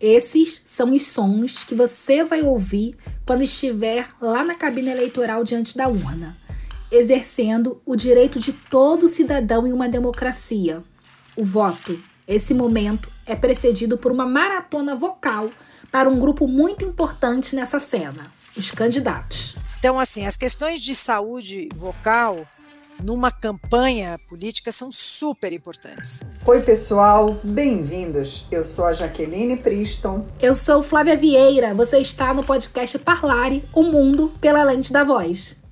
Esses são os sons que você vai ouvir quando estiver lá na cabine eleitoral diante da urna, exercendo o direito de todo cidadão em uma democracia, o voto. Esse momento é precedido por uma maratona vocal para um grupo muito importante nessa cena, os candidatos. Então, assim, as questões de saúde vocal numa campanha política são super importantes. Oi, pessoal, bem-vindos. Eu sou a Jaqueline Priston. Eu sou Flávia Vieira. Você está no podcast Parlare o Mundo pela Lente da Voz.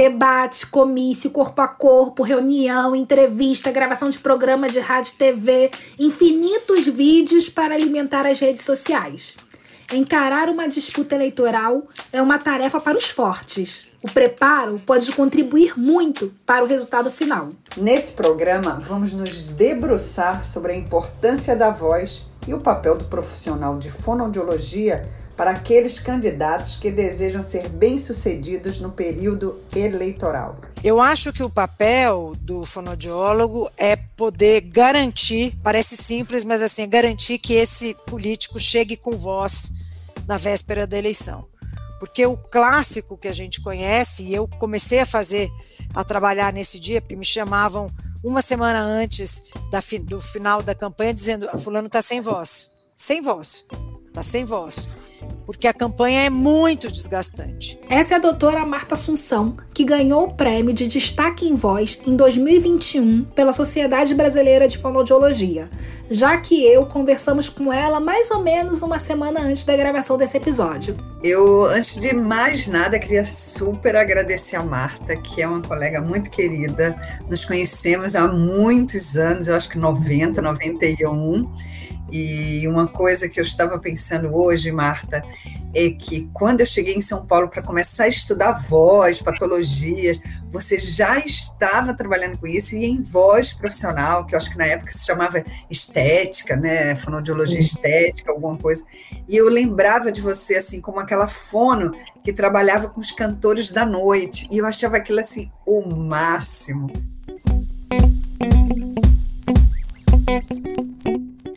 Debate, comício, corpo a corpo, reunião, entrevista, gravação de programa de rádio e TV, infinitos vídeos para alimentar as redes sociais. Encarar uma disputa eleitoral é uma tarefa para os fortes. O preparo pode contribuir muito para o resultado final. Nesse programa, vamos nos debruçar sobre a importância da voz e o papel do profissional de fonoaudiologia para aqueles candidatos que desejam ser bem-sucedidos no período eleitoral? Eu acho que o papel do fonoaudiólogo é poder garantir, parece simples, mas assim, garantir que esse político chegue com voz na véspera da eleição. Porque o clássico que a gente conhece, e eu comecei a fazer, a trabalhar nesse dia, porque me chamavam uma semana antes da, do final da campanha, dizendo: Fulano está sem voz. Sem voz. Está sem voz porque a campanha é muito desgastante. Essa é a doutora Marta Assunção, que ganhou o prêmio de Destaque em Voz em 2021 pela Sociedade Brasileira de Fonoaudiologia, já que eu conversamos com ela mais ou menos uma semana antes da gravação desse episódio. Eu, antes de mais nada, queria super agradecer a Marta, que é uma colega muito querida. Nos conhecemos há muitos anos, eu acho que 90, 91 e uma coisa que eu estava pensando hoje, Marta, é que quando eu cheguei em São Paulo para começar a estudar voz, patologias, você já estava trabalhando com isso e em voz profissional, que eu acho que na época se chamava estética, né, fonoaudiologia estética, alguma coisa. E eu lembrava de você assim como aquela fono que trabalhava com os cantores da noite, e eu achava aquilo assim o máximo.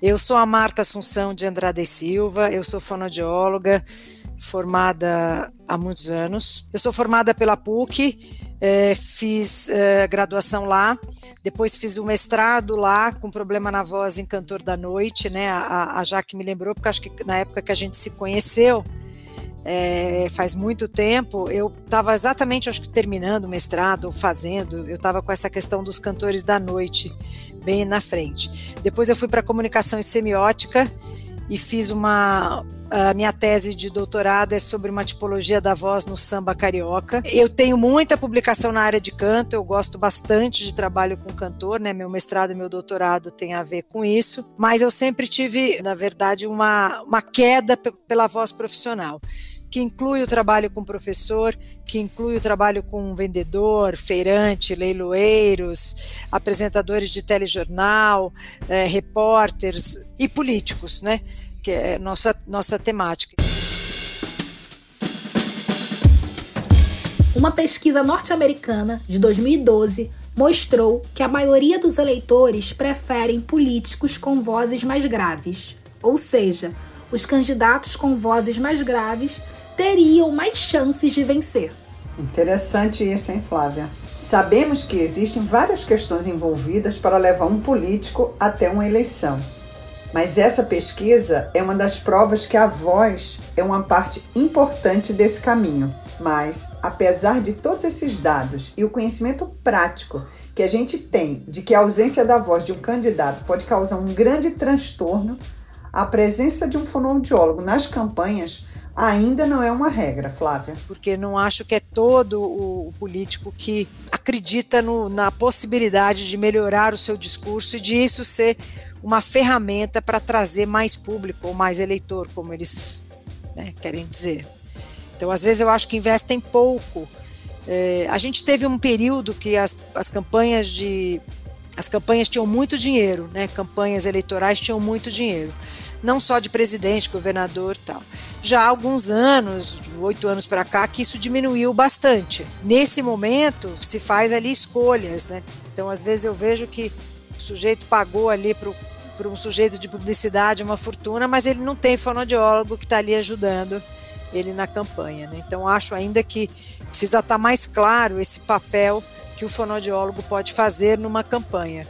Eu sou a Marta Assunção de Andrade Silva, eu sou fonoaudióloga, formada há muitos anos. Eu sou formada pela PUC, é, fiz é, graduação lá, depois fiz o mestrado lá com problema na voz em Cantor da Noite, né? A, a Jaque me lembrou, porque acho que na época que a gente se conheceu, é, faz muito tempo, eu estava exatamente, acho que terminando o mestrado, fazendo, eu estava com essa questão dos cantores da noite bem na frente. Depois eu fui para comunicação e semiótica e fiz uma a minha tese de doutorado é sobre uma tipologia da voz no samba carioca. Eu tenho muita publicação na área de canto, eu gosto bastante de trabalho com cantor, né? Meu mestrado e meu doutorado tem a ver com isso, mas eu sempre tive, na verdade, uma, uma queda pela voz profissional que inclui o trabalho com professor, que inclui o trabalho com vendedor, feirante, leiloeiros, apresentadores de telejornal, é, repórteres e políticos, né? Que é nossa, nossa temática. Uma pesquisa norte-americana de 2012 mostrou que a maioria dos eleitores preferem políticos com vozes mais graves, ou seja, os candidatos com vozes mais graves teriam mais chances de vencer. Interessante isso, hein, Flávia? Sabemos que existem várias questões envolvidas para levar um político até uma eleição. Mas essa pesquisa é uma das provas que a voz é uma parte importante desse caminho. Mas, apesar de todos esses dados e o conhecimento prático que a gente tem de que a ausência da voz de um candidato pode causar um grande transtorno, a presença de um fonoaudiólogo nas campanhas ainda não é uma regra, Flávia. Porque não acho que é todo o político que acredita no, na possibilidade de melhorar o seu discurso e de isso ser uma ferramenta para trazer mais público ou mais eleitor, como eles né, querem dizer. Então, às vezes, eu acho que investem pouco. É, a gente teve um período que as, as campanhas de as campanhas tinham muito dinheiro, né? Campanhas eleitorais tinham muito dinheiro. Não só de presidente, governador tal. Já há alguns anos, oito anos para cá, que isso diminuiu bastante. Nesse momento, se faz ali escolhas, né? Então, às vezes eu vejo que o sujeito pagou ali para um sujeito de publicidade uma fortuna, mas ele não tem fonoaudiólogo que está ali ajudando ele na campanha. Né? Então, acho ainda que precisa estar tá mais claro esse papel que o fonoaudiólogo pode fazer numa campanha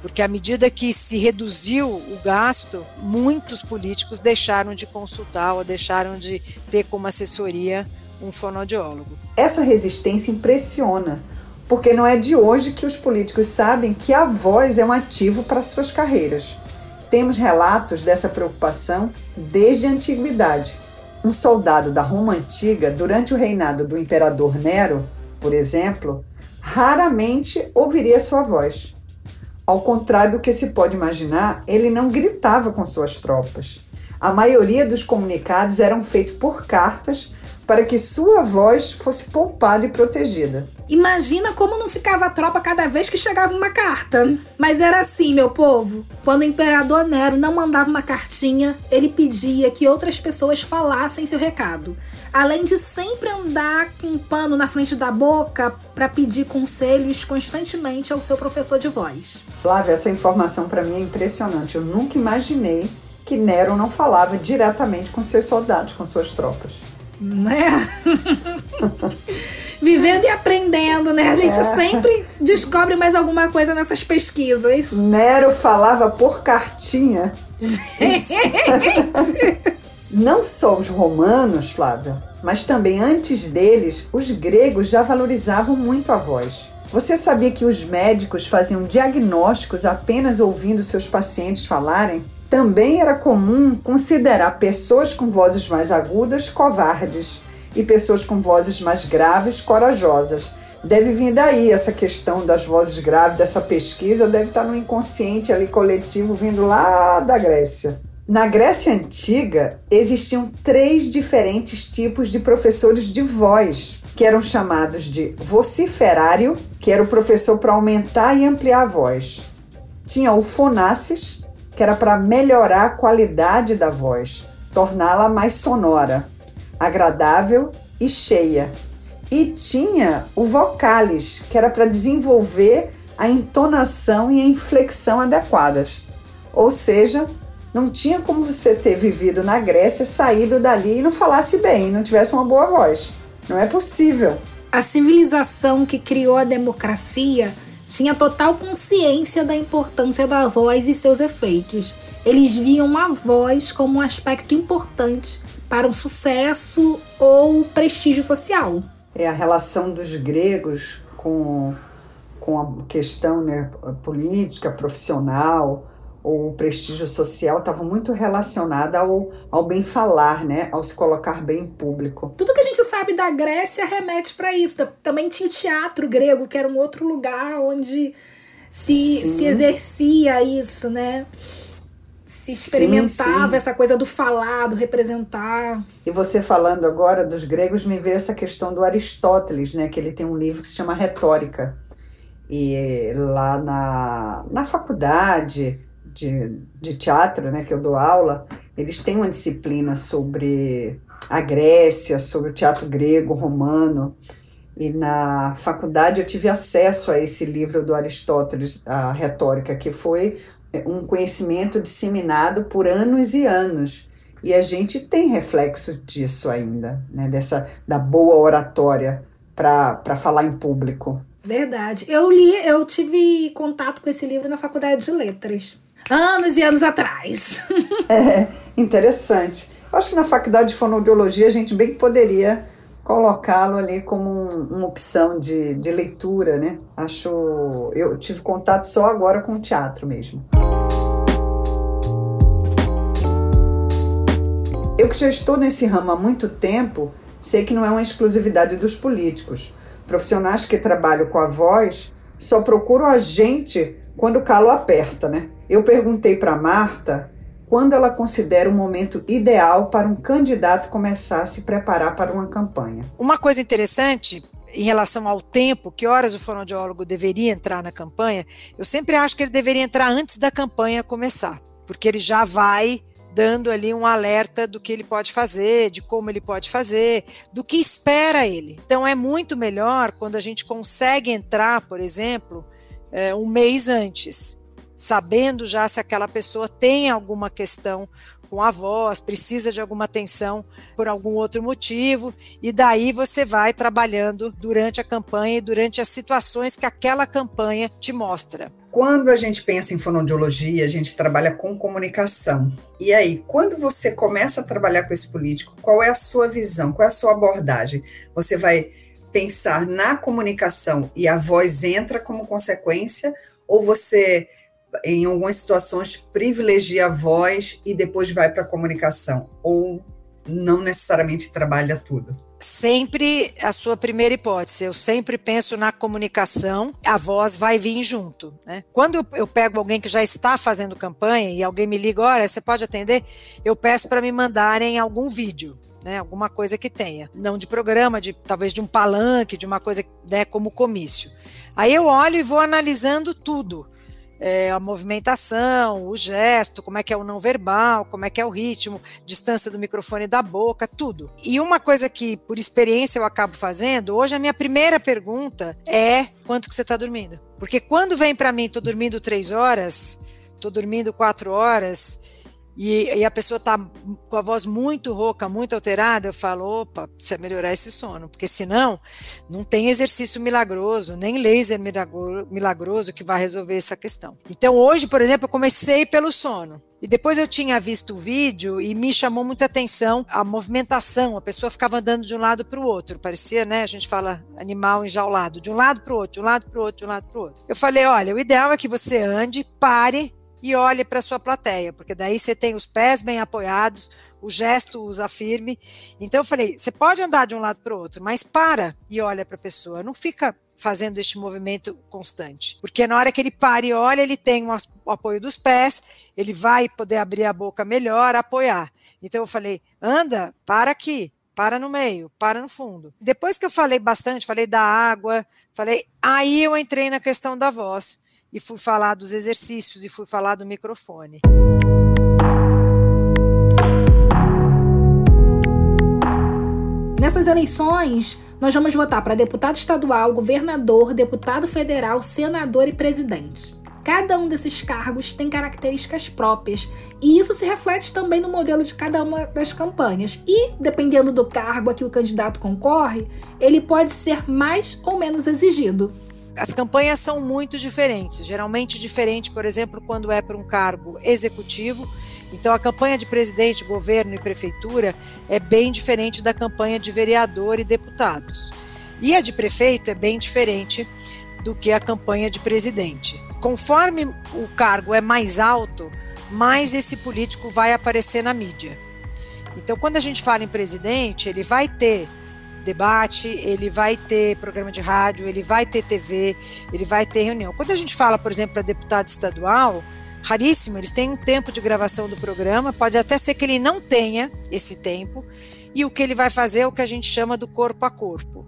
porque à medida que se reduziu o gasto, muitos políticos deixaram de consultar ou deixaram de ter como assessoria um fonoaudiólogo. Essa resistência impressiona, porque não é de hoje que os políticos sabem que a voz é um ativo para suas carreiras. Temos relatos dessa preocupação desde a antiguidade. Um soldado da Roma antiga, durante o reinado do imperador Nero, por exemplo, raramente ouviria sua voz. Ao contrário do que se pode imaginar, ele não gritava com suas tropas. A maioria dos comunicados eram feitos por cartas para que sua voz fosse poupada e protegida. Imagina como não ficava a tropa cada vez que chegava uma carta. Mas era assim, meu povo. Quando o imperador Nero não mandava uma cartinha, ele pedia que outras pessoas falassem seu recado além de sempre andar com um pano na frente da boca para pedir conselhos constantemente ao seu professor de voz. Flávia, essa informação para mim é impressionante. Eu nunca imaginei que Nero não falava diretamente com seus soldados, com suas tropas. Não é? Vivendo e aprendendo, né? A gente é. sempre descobre mais alguma coisa nessas pesquisas. Nero falava por cartinha. Gente! Não só os romanos, Flávia, mas também antes deles, os gregos já valorizavam muito a voz. Você sabia que os médicos faziam diagnósticos apenas ouvindo seus pacientes falarem? Também era comum considerar pessoas com vozes mais agudas covardes e pessoas com vozes mais graves corajosas. Deve vir daí essa questão das vozes graves, dessa pesquisa, deve estar no inconsciente ali coletivo vindo lá da Grécia. Na Grécia Antiga, existiam três diferentes tipos de professores de voz, que eram chamados de vociferário, que era o professor para aumentar e ampliar a voz. Tinha o fonaces, que era para melhorar a qualidade da voz, torná-la mais sonora, agradável e cheia. E tinha o vocalis, que era para desenvolver a entonação e a inflexão adequadas. Ou seja, não tinha como você ter vivido na Grécia, saído dali e não falasse bem, não tivesse uma boa voz. Não é possível. A civilização que criou a democracia tinha total consciência da importância da voz e seus efeitos. Eles viam a voz como um aspecto importante para o sucesso ou prestígio social. É a relação dos gregos com, com a questão né, política, profissional, o prestígio social estava muito relacionado ao, ao bem falar, né? Ao se colocar bem em público. Tudo que a gente sabe da Grécia remete para isso. Também tinha o teatro grego, que era um outro lugar onde se, se exercia isso, né? Se experimentava sim, sim. essa coisa do falar, do representar. E você falando agora dos gregos, me veio essa questão do Aristóteles, né? Que ele tem um livro que se chama Retórica. E lá na, na faculdade, de, de teatro, né, que eu dou aula, eles têm uma disciplina sobre a Grécia, sobre o teatro grego, romano. E na faculdade eu tive acesso a esse livro do Aristóteles, a Retórica, que foi um conhecimento disseminado por anos e anos. E a gente tem reflexo disso ainda, né? Dessa, da boa oratória para falar em público. Verdade. Eu li, eu tive contato com esse livro na faculdade de letras anos e anos atrás. é, interessante. Acho que na faculdade de fonoaudiologia a gente bem poderia colocá-lo ali como um, uma opção de, de leitura, né? Acho. Eu tive contato só agora com o teatro mesmo. Eu que já estou nesse ramo há muito tempo, sei que não é uma exclusividade dos políticos. Profissionais que trabalham com a voz só procuram a gente quando o calo aperta, né? Eu perguntei para Marta quando ela considera o momento ideal para um candidato começar a se preparar para uma campanha. Uma coisa interessante em relação ao tempo, que horas o fonoaudiólogo deveria entrar na campanha, eu sempre acho que ele deveria entrar antes da campanha começar, porque ele já vai dando ali um alerta do que ele pode fazer, de como ele pode fazer, do que espera ele. Então é muito melhor quando a gente consegue entrar, por exemplo, é, um mês antes, sabendo já se aquela pessoa tem alguma questão com a voz, precisa de alguma atenção por algum outro motivo, e daí você vai trabalhando durante a campanha e durante as situações que aquela campanha te mostra. Quando a gente pensa em fonoaudiologia, a gente trabalha com comunicação. E aí, quando você começa a trabalhar com esse político, qual é a sua visão, qual é a sua abordagem? Você vai pensar na comunicação e a voz entra como consequência, ou você em algumas situações, privilegia a voz e depois vai para a comunicação, ou não necessariamente trabalha tudo? Sempre a sua primeira hipótese. Eu sempre penso na comunicação, a voz vai vir junto. Né? Quando eu, pego alguém que já está fazendo campanha e alguém me liga, olha, você pode atender? Eu peço para me mandarem algum vídeo. Né, alguma coisa que tenha, não de programa, de talvez de um palanque, de uma coisa né, como comício. Aí eu olho e vou analisando tudo é, a movimentação, o gesto, como é que é o não verbal, como é que é o ritmo, distância do microfone da boca, tudo. E uma coisa que, por experiência, eu acabo fazendo, hoje a minha primeira pergunta é quanto que você está dormindo? Porque quando vem para mim, tô dormindo três horas, tô dormindo quatro horas, e, e, a pessoa está com a voz muito rouca, muito alterada, eu falo, opa, precisa melhorar esse sono, porque senão não tem exercício milagroso, nem laser milagroso que vai resolver essa questão. Então hoje, por exemplo, eu comecei pelo sono. E depois eu tinha visto o vídeo e me chamou muita atenção a movimentação, a pessoa ficava andando de um lado para o outro, parecia, né, a gente fala animal enjaulado, de um lado para o outro, de um lado para o outro, de um lado para o outro. Eu falei, olha, o ideal é que você ande, pare, e olhe para sua plateia, porque daí você tem os pés bem apoiados, o gesto usa firme. Então eu falei, você pode andar de um lado para o outro, mas para e olha para a pessoa, não fica fazendo este movimento constante, porque na hora que ele para e olha, ele tem o apoio dos pés, ele vai poder abrir a boca melhor, apoiar. Então eu falei, anda, para aqui, para no meio, para no fundo. Depois que eu falei bastante, falei da água, falei, aí eu entrei na questão da voz e fui falar dos exercícios e fui falar do microfone. Nessas eleições, nós vamos votar para deputado estadual, governador, deputado federal, senador e presidente. Cada um desses cargos tem características próprias, e isso se reflete também no modelo de cada uma das campanhas. E, dependendo do cargo a que o candidato concorre, ele pode ser mais ou menos exigido as campanhas são muito diferentes. Geralmente diferente, por exemplo, quando é para um cargo executivo. Então a campanha de presidente, governo e prefeitura é bem diferente da campanha de vereador e deputados. E a de prefeito é bem diferente do que a campanha de presidente. Conforme o cargo é mais alto, mais esse político vai aparecer na mídia. Então, quando a gente fala em presidente, ele vai ter debate, ele vai ter programa de rádio, ele vai ter TV, ele vai ter reunião. Quando a gente fala, por exemplo, para deputado estadual, raríssimo, eles têm um tempo de gravação do programa, pode até ser que ele não tenha esse tempo, e o que ele vai fazer é o que a gente chama do corpo a corpo.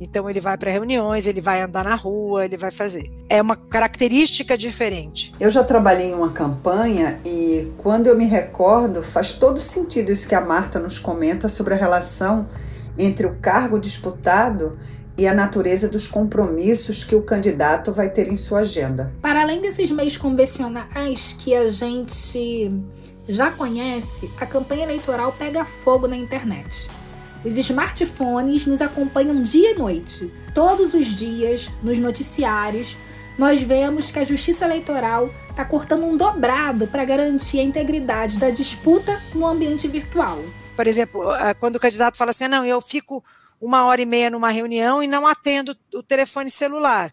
Então ele vai para reuniões, ele vai andar na rua, ele vai fazer. É uma característica diferente. Eu já trabalhei em uma campanha e quando eu me recordo, faz todo sentido isso que a Marta nos comenta sobre a relação entre o cargo disputado e a natureza dos compromissos que o candidato vai ter em sua agenda. Para além desses meios convencionais que a gente já conhece, a campanha eleitoral pega fogo na internet. Os smartphones nos acompanham dia e noite. Todos os dias, nos noticiários, nós vemos que a Justiça Eleitoral está cortando um dobrado para garantir a integridade da disputa no ambiente virtual por exemplo, quando o candidato fala assim, não, eu fico uma hora e meia numa reunião e não atendo o telefone celular.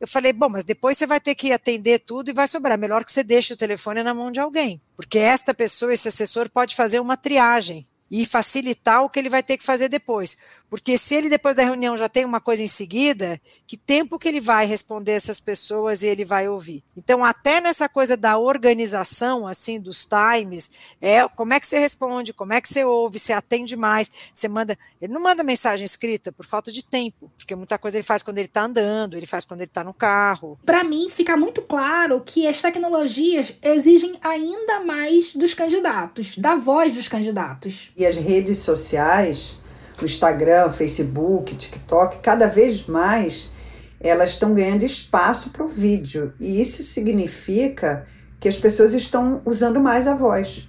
Eu falei, bom, mas depois você vai ter que atender tudo e vai sobrar. Melhor que você deixe o telefone na mão de alguém, porque esta pessoa, esse assessor, pode fazer uma triagem. E facilitar o que ele vai ter que fazer depois. Porque se ele depois da reunião já tem uma coisa em seguida, que tempo que ele vai responder essas pessoas e ele vai ouvir? Então, até nessa coisa da organização, assim, dos times, é como é que você responde, como é que você ouve, você atende mais, você manda. Ele não manda mensagem escrita por falta de tempo, porque muita coisa ele faz quando ele está andando, ele faz quando ele está no carro. Para mim, fica muito claro que as tecnologias exigem ainda mais dos candidatos, da voz dos candidatos. As redes sociais o Instagram, Facebook, TikTok, cada vez mais elas estão ganhando espaço para o vídeo. E isso significa que as pessoas estão usando mais a voz.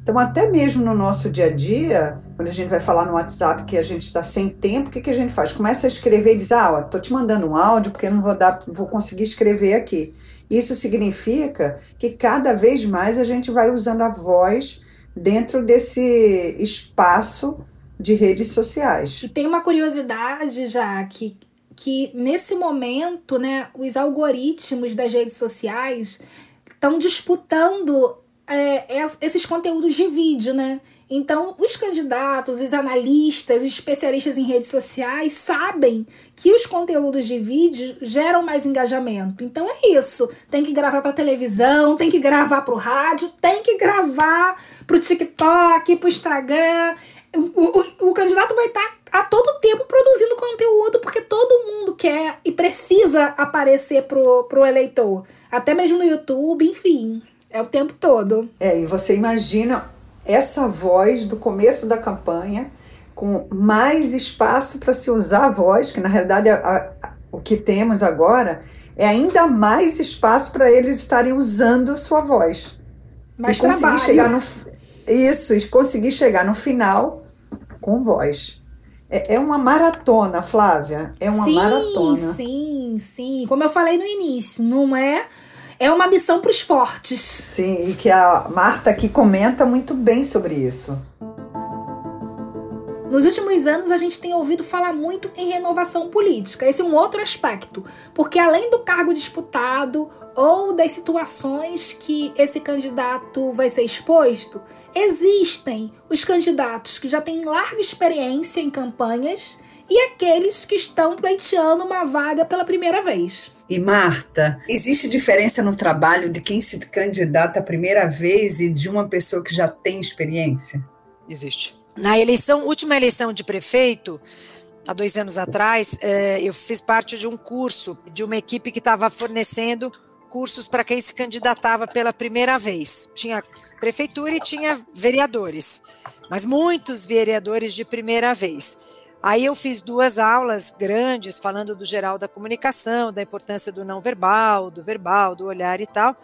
Então, até mesmo no nosso dia a dia, quando a gente vai falar no WhatsApp que a gente está sem tempo, o que, que a gente faz? Começa a escrever e diz: Ah, tô te mandando um áudio porque eu não vou, dar, vou conseguir escrever aqui. Isso significa que cada vez mais a gente vai usando a voz dentro desse espaço de redes sociais. E tem uma curiosidade já que que nesse momento, né, os algoritmos das redes sociais estão disputando é, esses conteúdos de vídeo, né? Então, os candidatos, os analistas, os especialistas em redes sociais sabem que os conteúdos de vídeo geram mais engajamento. Então é isso. Tem que gravar para televisão, tem que gravar para o rádio, tem que gravar para o TikTok, para o Instagram o, o, candidato vai estar tá a todo tempo produzindo conteúdo, porque todo mundo quer e precisa aparecer pro, pro eleitor. Até mesmo no YouTube, enfim. É o tempo todo. É, e você imagina essa voz do começo da campanha, com mais espaço para se usar a voz, que na realidade a, a, o que temos agora é ainda mais espaço para eles estarem usando sua voz. Mais e conseguir trabalho. chegar no isso, e conseguir chegar no final com voz. É, é uma maratona, Flávia. É uma sim, maratona. Sim, sim. Como eu falei no início, não é. É uma missão para os fortes. Sim, e que a Marta aqui comenta muito bem sobre isso. Nos últimos anos, a gente tem ouvido falar muito em renovação política. Esse é um outro aspecto, porque além do cargo disputado ou das situações que esse candidato vai ser exposto, existem os candidatos que já têm larga experiência em campanhas e aqueles que estão pleiteando uma vaga pela primeira vez. E Marta, existe diferença no trabalho de quem se candidata a primeira vez e de uma pessoa que já tem experiência? Existe. Na eleição, última eleição de prefeito, há dois anos atrás, é, eu fiz parte de um curso de uma equipe que estava fornecendo cursos para quem se candidatava pela primeira vez. Tinha prefeitura e tinha vereadores, mas muitos vereadores de primeira vez. Aí eu fiz duas aulas grandes falando do geral da comunicação, da importância do não verbal, do verbal, do olhar e tal.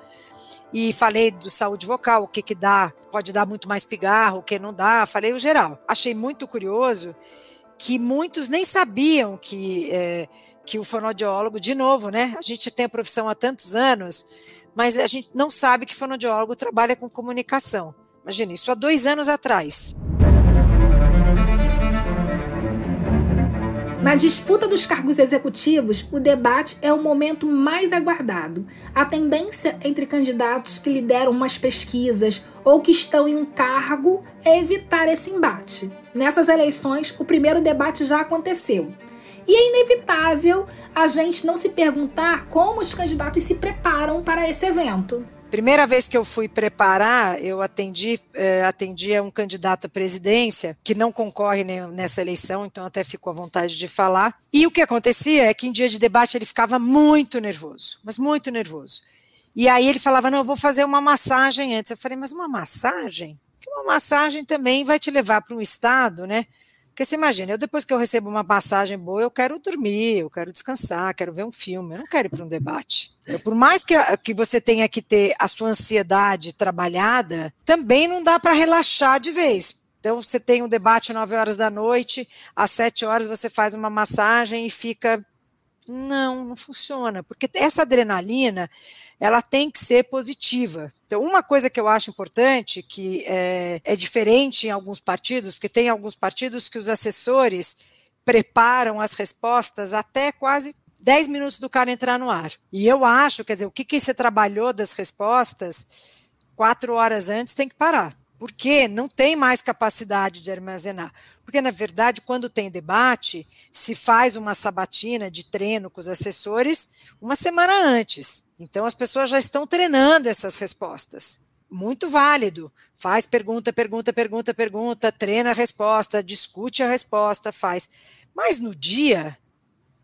E falei do saúde vocal, o que que dá, pode dar muito mais pigarro, o que não dá, falei o geral. Achei muito curioso que muitos nem sabiam que, é, que o fonoaudiólogo, de novo, né? A gente tem a profissão há tantos anos, mas a gente não sabe que fonoaudiólogo trabalha com comunicação. Imagina, isso há dois anos atrás. Na disputa dos cargos executivos, o debate é o momento mais aguardado. A tendência entre candidatos que lideram umas pesquisas ou que estão em um cargo é evitar esse embate. Nessas eleições, o primeiro debate já aconteceu. E é inevitável a gente não se perguntar como os candidatos se preparam para esse evento. Primeira vez que eu fui preparar, eu atendi, eh, atendi a um candidato à presidência que não concorre nessa eleição, então até fico à vontade de falar. E o que acontecia é que em dia de debate ele ficava muito nervoso, mas muito nervoso. E aí ele falava: Não, eu vou fazer uma massagem antes. Eu falei: Mas uma massagem? Porque uma massagem também vai te levar para um estado, né? Porque você imagina, eu depois que eu recebo uma passagem boa, eu quero dormir, eu quero descansar, quero ver um filme, eu não quero ir para um debate. Eu, por mais que, que você tenha que ter a sua ansiedade trabalhada, também não dá para relaxar de vez. Então, você tem um debate às 9 horas da noite, às 7 horas você faz uma massagem e fica. Não, não funciona, porque essa adrenalina ela tem que ser positiva. Então, uma coisa que eu acho importante, que é, é diferente em alguns partidos, porque tem alguns partidos que os assessores preparam as respostas até quase 10 minutos do cara entrar no ar. E eu acho, quer dizer, o que, que você trabalhou das respostas, quatro horas antes tem que parar. porque não tem mais capacidade de armazenar. Porque, na verdade, quando tem debate, se faz uma sabatina de treino com os assessores uma semana antes. Então, as pessoas já estão treinando essas respostas. Muito válido. Faz pergunta, pergunta, pergunta, pergunta, treina a resposta, discute a resposta, faz. Mas no dia,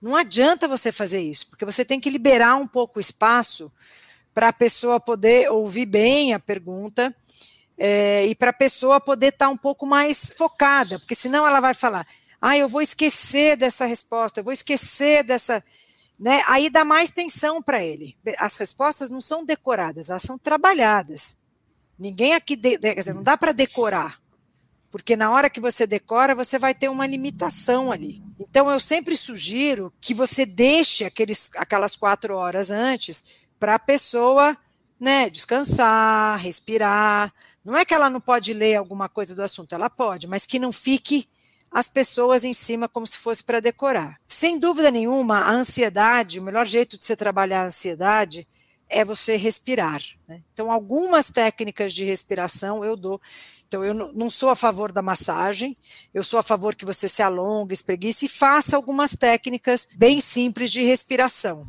não adianta você fazer isso, porque você tem que liberar um pouco o espaço para a pessoa poder ouvir bem a pergunta é, e para a pessoa poder estar tá um pouco mais focada, porque senão ela vai falar, ah, eu vou esquecer dessa resposta, eu vou esquecer dessa. Né? Aí dá mais tensão para ele. As respostas não são decoradas, elas são trabalhadas. Ninguém aqui, de, quer dizer, não dá para decorar, porque na hora que você decora, você vai ter uma limitação ali. Então, eu sempre sugiro que você deixe aqueles, aquelas quatro horas antes para a pessoa né, descansar, respirar, não é que ela não pode ler alguma coisa do assunto, ela pode, mas que não fique as pessoas em cima como se fosse para decorar. Sem dúvida nenhuma, a ansiedade, o melhor jeito de você trabalhar a ansiedade é você respirar. Né? Então, algumas técnicas de respiração eu dou. Então, eu não sou a favor da massagem, eu sou a favor que você se alongue, espreguice e faça algumas técnicas bem simples de respiração.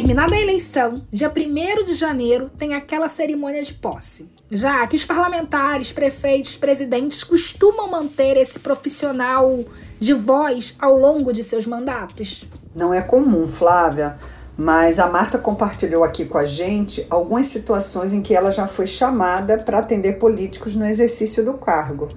Terminada a eleição, dia 1 de janeiro tem aquela cerimônia de posse. Já que os parlamentares, prefeitos, presidentes costumam manter esse profissional de voz ao longo de seus mandatos. Não é comum, Flávia, mas a Marta compartilhou aqui com a gente algumas situações em que ela já foi chamada para atender políticos no exercício do cargo.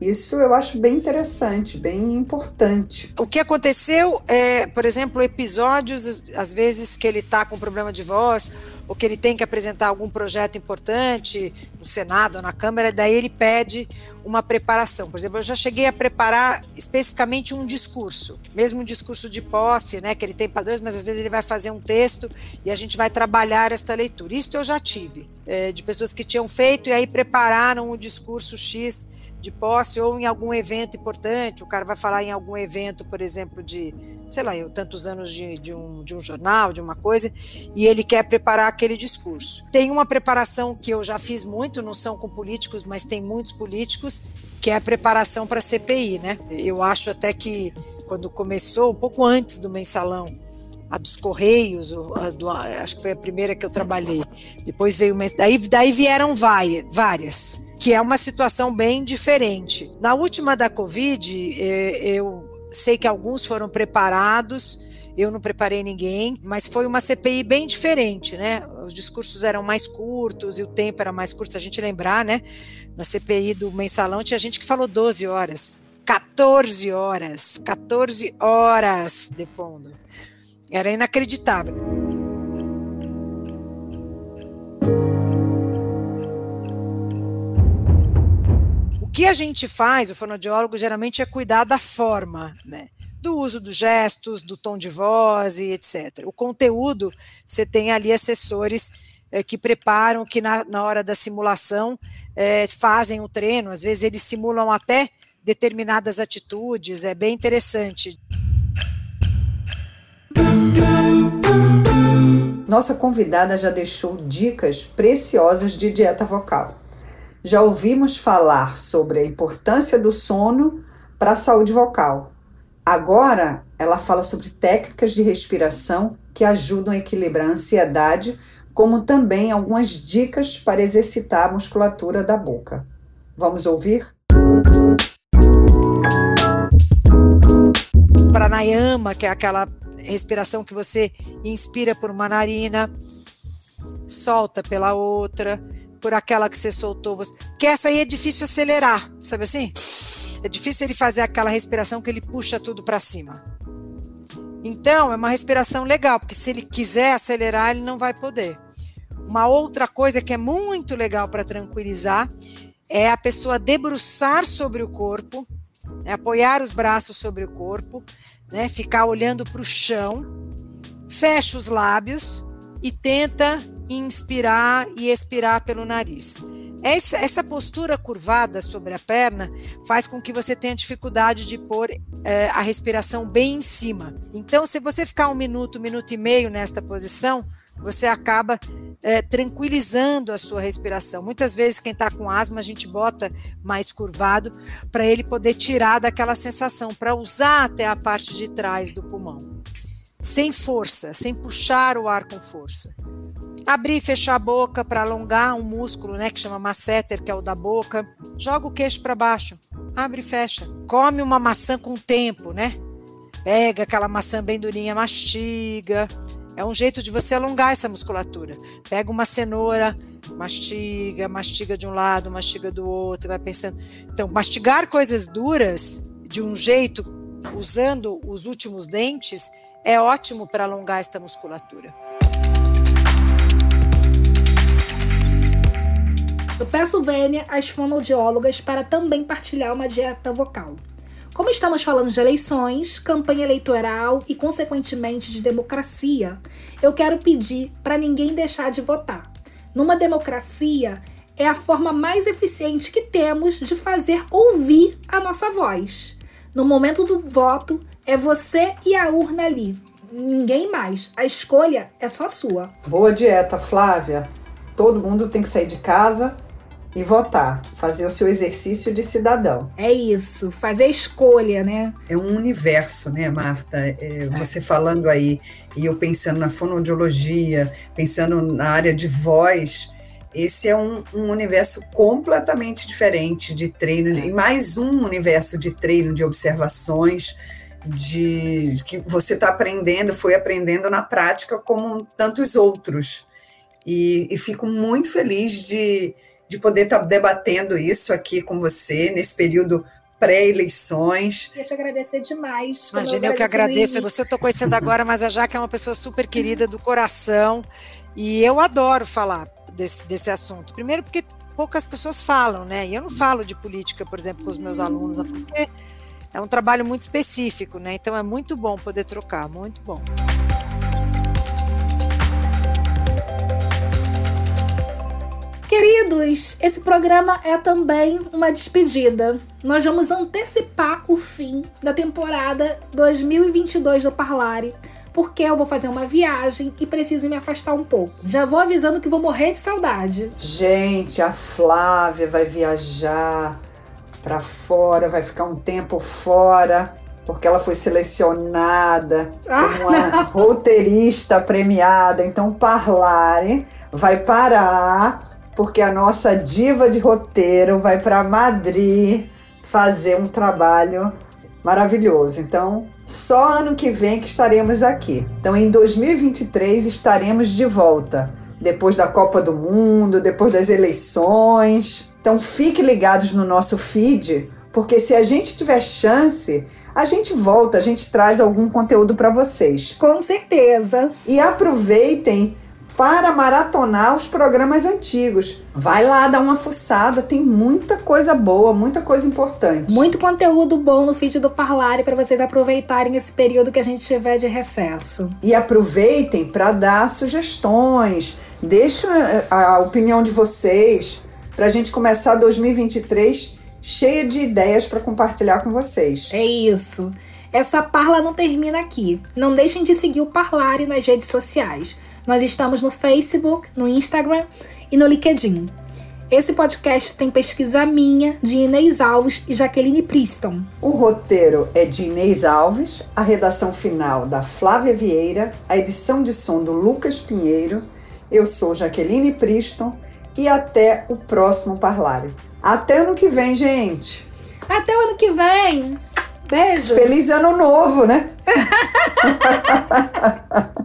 Isso eu acho bem interessante, bem importante. O que aconteceu é, por exemplo, episódios, às vezes, que ele está com problema de voz, ou que ele tem que apresentar algum projeto importante no Senado ou na Câmara, daí ele pede uma preparação. Por exemplo, eu já cheguei a preparar especificamente um discurso, mesmo um discurso de posse, né, que ele tem padrões, mas às vezes ele vai fazer um texto e a gente vai trabalhar esta leitura. Isso eu já tive, é, de pessoas que tinham feito e aí prepararam o discurso X de posse ou em algum evento importante, o cara vai falar em algum evento, por exemplo, de, sei lá, eu, tantos anos de, de, um, de um jornal, de uma coisa, e ele quer preparar aquele discurso. Tem uma preparação que eu já fiz muito, não são com políticos, mas tem muitos políticos, que é a preparação para CPI, né? Eu acho até que quando começou, um pouco antes do mensalão, a dos Correios, a do, acho que foi a primeira que eu trabalhei. Depois veio, daí, daí vieram várias que é uma situação bem diferente. Na última da Covid, é, eu sei que alguns foram preparados, eu não preparei ninguém, mas foi uma CPI bem diferente, né? Os discursos eram mais curtos e o tempo era mais curto, se a gente lembrar, né? Na CPI do mensalão tinha gente que falou 12 horas, 14 horas, 14 horas depondo. Era inacreditável. que a gente faz, o fonoaudiólogo, geralmente é cuidar da forma, né? Do uso dos gestos, do tom de voz e etc. O conteúdo, você tem ali assessores é, que preparam, que na, na hora da simulação é, fazem o treino, às vezes eles simulam até determinadas atitudes, é bem interessante. Nossa convidada já deixou dicas preciosas de dieta vocal já ouvimos falar sobre a importância do sono para a saúde vocal. Agora, ela fala sobre técnicas de respiração que ajudam a equilibrar a ansiedade, como também algumas dicas para exercitar a musculatura da boca. Vamos ouvir? Pranayama, que é aquela respiração que você inspira por uma narina, solta pela outra por aquela que você soltou. Você... Que essa aí é difícil acelerar, sabe assim? É difícil ele fazer aquela respiração que ele puxa tudo para cima. Então, é uma respiração legal, porque se ele quiser acelerar, ele não vai poder. Uma outra coisa que é muito legal para tranquilizar é a pessoa debruçar sobre o corpo, né, apoiar os braços sobre o corpo, né, ficar olhando para o chão, fecha os lábios e tenta inspirar e expirar pelo nariz. Essa, essa, postura curvada sobre a perna faz com que você tenha dificuldade de pôr é, a respiração bem em cima. Então, se você ficar um minuto, um minuto e meio nesta posição, você acaba é, tranquilizando a sua respiração. Muitas vezes, quem está com asma, a gente bota mais curvado para ele poder tirar daquela sensação, para usar até a parte de trás do pulmão. Sem força, sem puxar o ar com força. Abrir e fechar a boca para alongar um músculo, né, que chama masseter, que é o da boca. Joga o queixo para baixo. Abre e fecha. Come uma maçã com tempo, né? Pega aquela maçã bem durinha, mastiga. É um jeito de você alongar essa musculatura. Pega uma cenoura, mastiga, mastiga de um lado, mastiga do outro, vai pensando. Então, mastigar coisas duras de um jeito, usando os últimos dentes, é ótimo para alongar esta musculatura. Eu peço Vênia às fonoaudiólogas para também partilhar uma dieta vocal. Como estamos falando de eleições, campanha eleitoral e, consequentemente, de democracia, eu quero pedir para ninguém deixar de votar. Numa democracia, é a forma mais eficiente que temos de fazer ouvir a nossa voz. No momento do voto, é você e a urna ali. Ninguém mais. A escolha é só sua. Boa dieta, Flávia. Todo mundo tem que sair de casa e votar, fazer o seu exercício de cidadão. É isso, fazer a escolha, né? É um universo, né, Marta? É, é. Você falando aí e eu pensando na fonoaudiologia, pensando na área de voz, esse é um, um, universo completamente diferente de treino, e mais um universo de treino, de observações, de, de que você está aprendendo, foi aprendendo na prática como tantos outros. E, e fico muito feliz de, de poder estar tá debatendo isso aqui com você nesse período pré-eleições. Queria te agradecer demais. Imagina, eu que agradeço. Você estou conhecendo agora, mas a Jaque é uma pessoa super querida do coração e eu adoro falar desse, desse assunto. Primeiro porque poucas pessoas falam, né? E eu não falo de política, por exemplo, com os meus alunos, porque é um trabalho muito específico, né? Então é muito bom poder trocar, muito bom. Queridos, esse programa é também uma despedida. Nós vamos antecipar o fim da temporada 2022 do Parlare, porque eu vou fazer uma viagem e preciso me afastar um pouco. Já vou avisando que vou morrer de saudade. Gente, a Flávia vai viajar para fora, vai ficar um tempo fora porque ela foi selecionada ah, como uma não. roteirista premiada. Então, Parlare vai parar porque a nossa diva de roteiro vai para Madrid fazer um trabalho maravilhoso. Então, só ano que vem que estaremos aqui. Então, em 2023 estaremos de volta, depois da Copa do Mundo, depois das eleições. Então, fiquem ligados no nosso feed, porque se a gente tiver chance, a gente volta, a gente traz algum conteúdo para vocês. Com certeza. E aproveitem para maratonar os programas antigos. Vai lá dar uma fuçada, tem muita coisa boa, muita coisa importante. Muito conteúdo bom no feed do Parlare para vocês aproveitarem esse período que a gente tiver de recesso. E aproveitem para dar sugestões, deixa eh, a opinião de vocês para a gente começar 2023 cheia de ideias para compartilhar com vocês. É isso. Essa parla não termina aqui. Não deixem de seguir o Parlare nas redes sociais. Nós estamos no Facebook, no Instagram e no LinkedIn. Esse podcast tem pesquisa minha, de Inês Alves e Jaqueline Priston. O roteiro é de Inês Alves, a redação final da Flávia Vieira, a edição de som do Lucas Pinheiro. Eu sou Jaqueline Priston e até o próximo Parlário. Até ano que vem, gente! Até o ano que vem! Beijo! Feliz ano novo, né?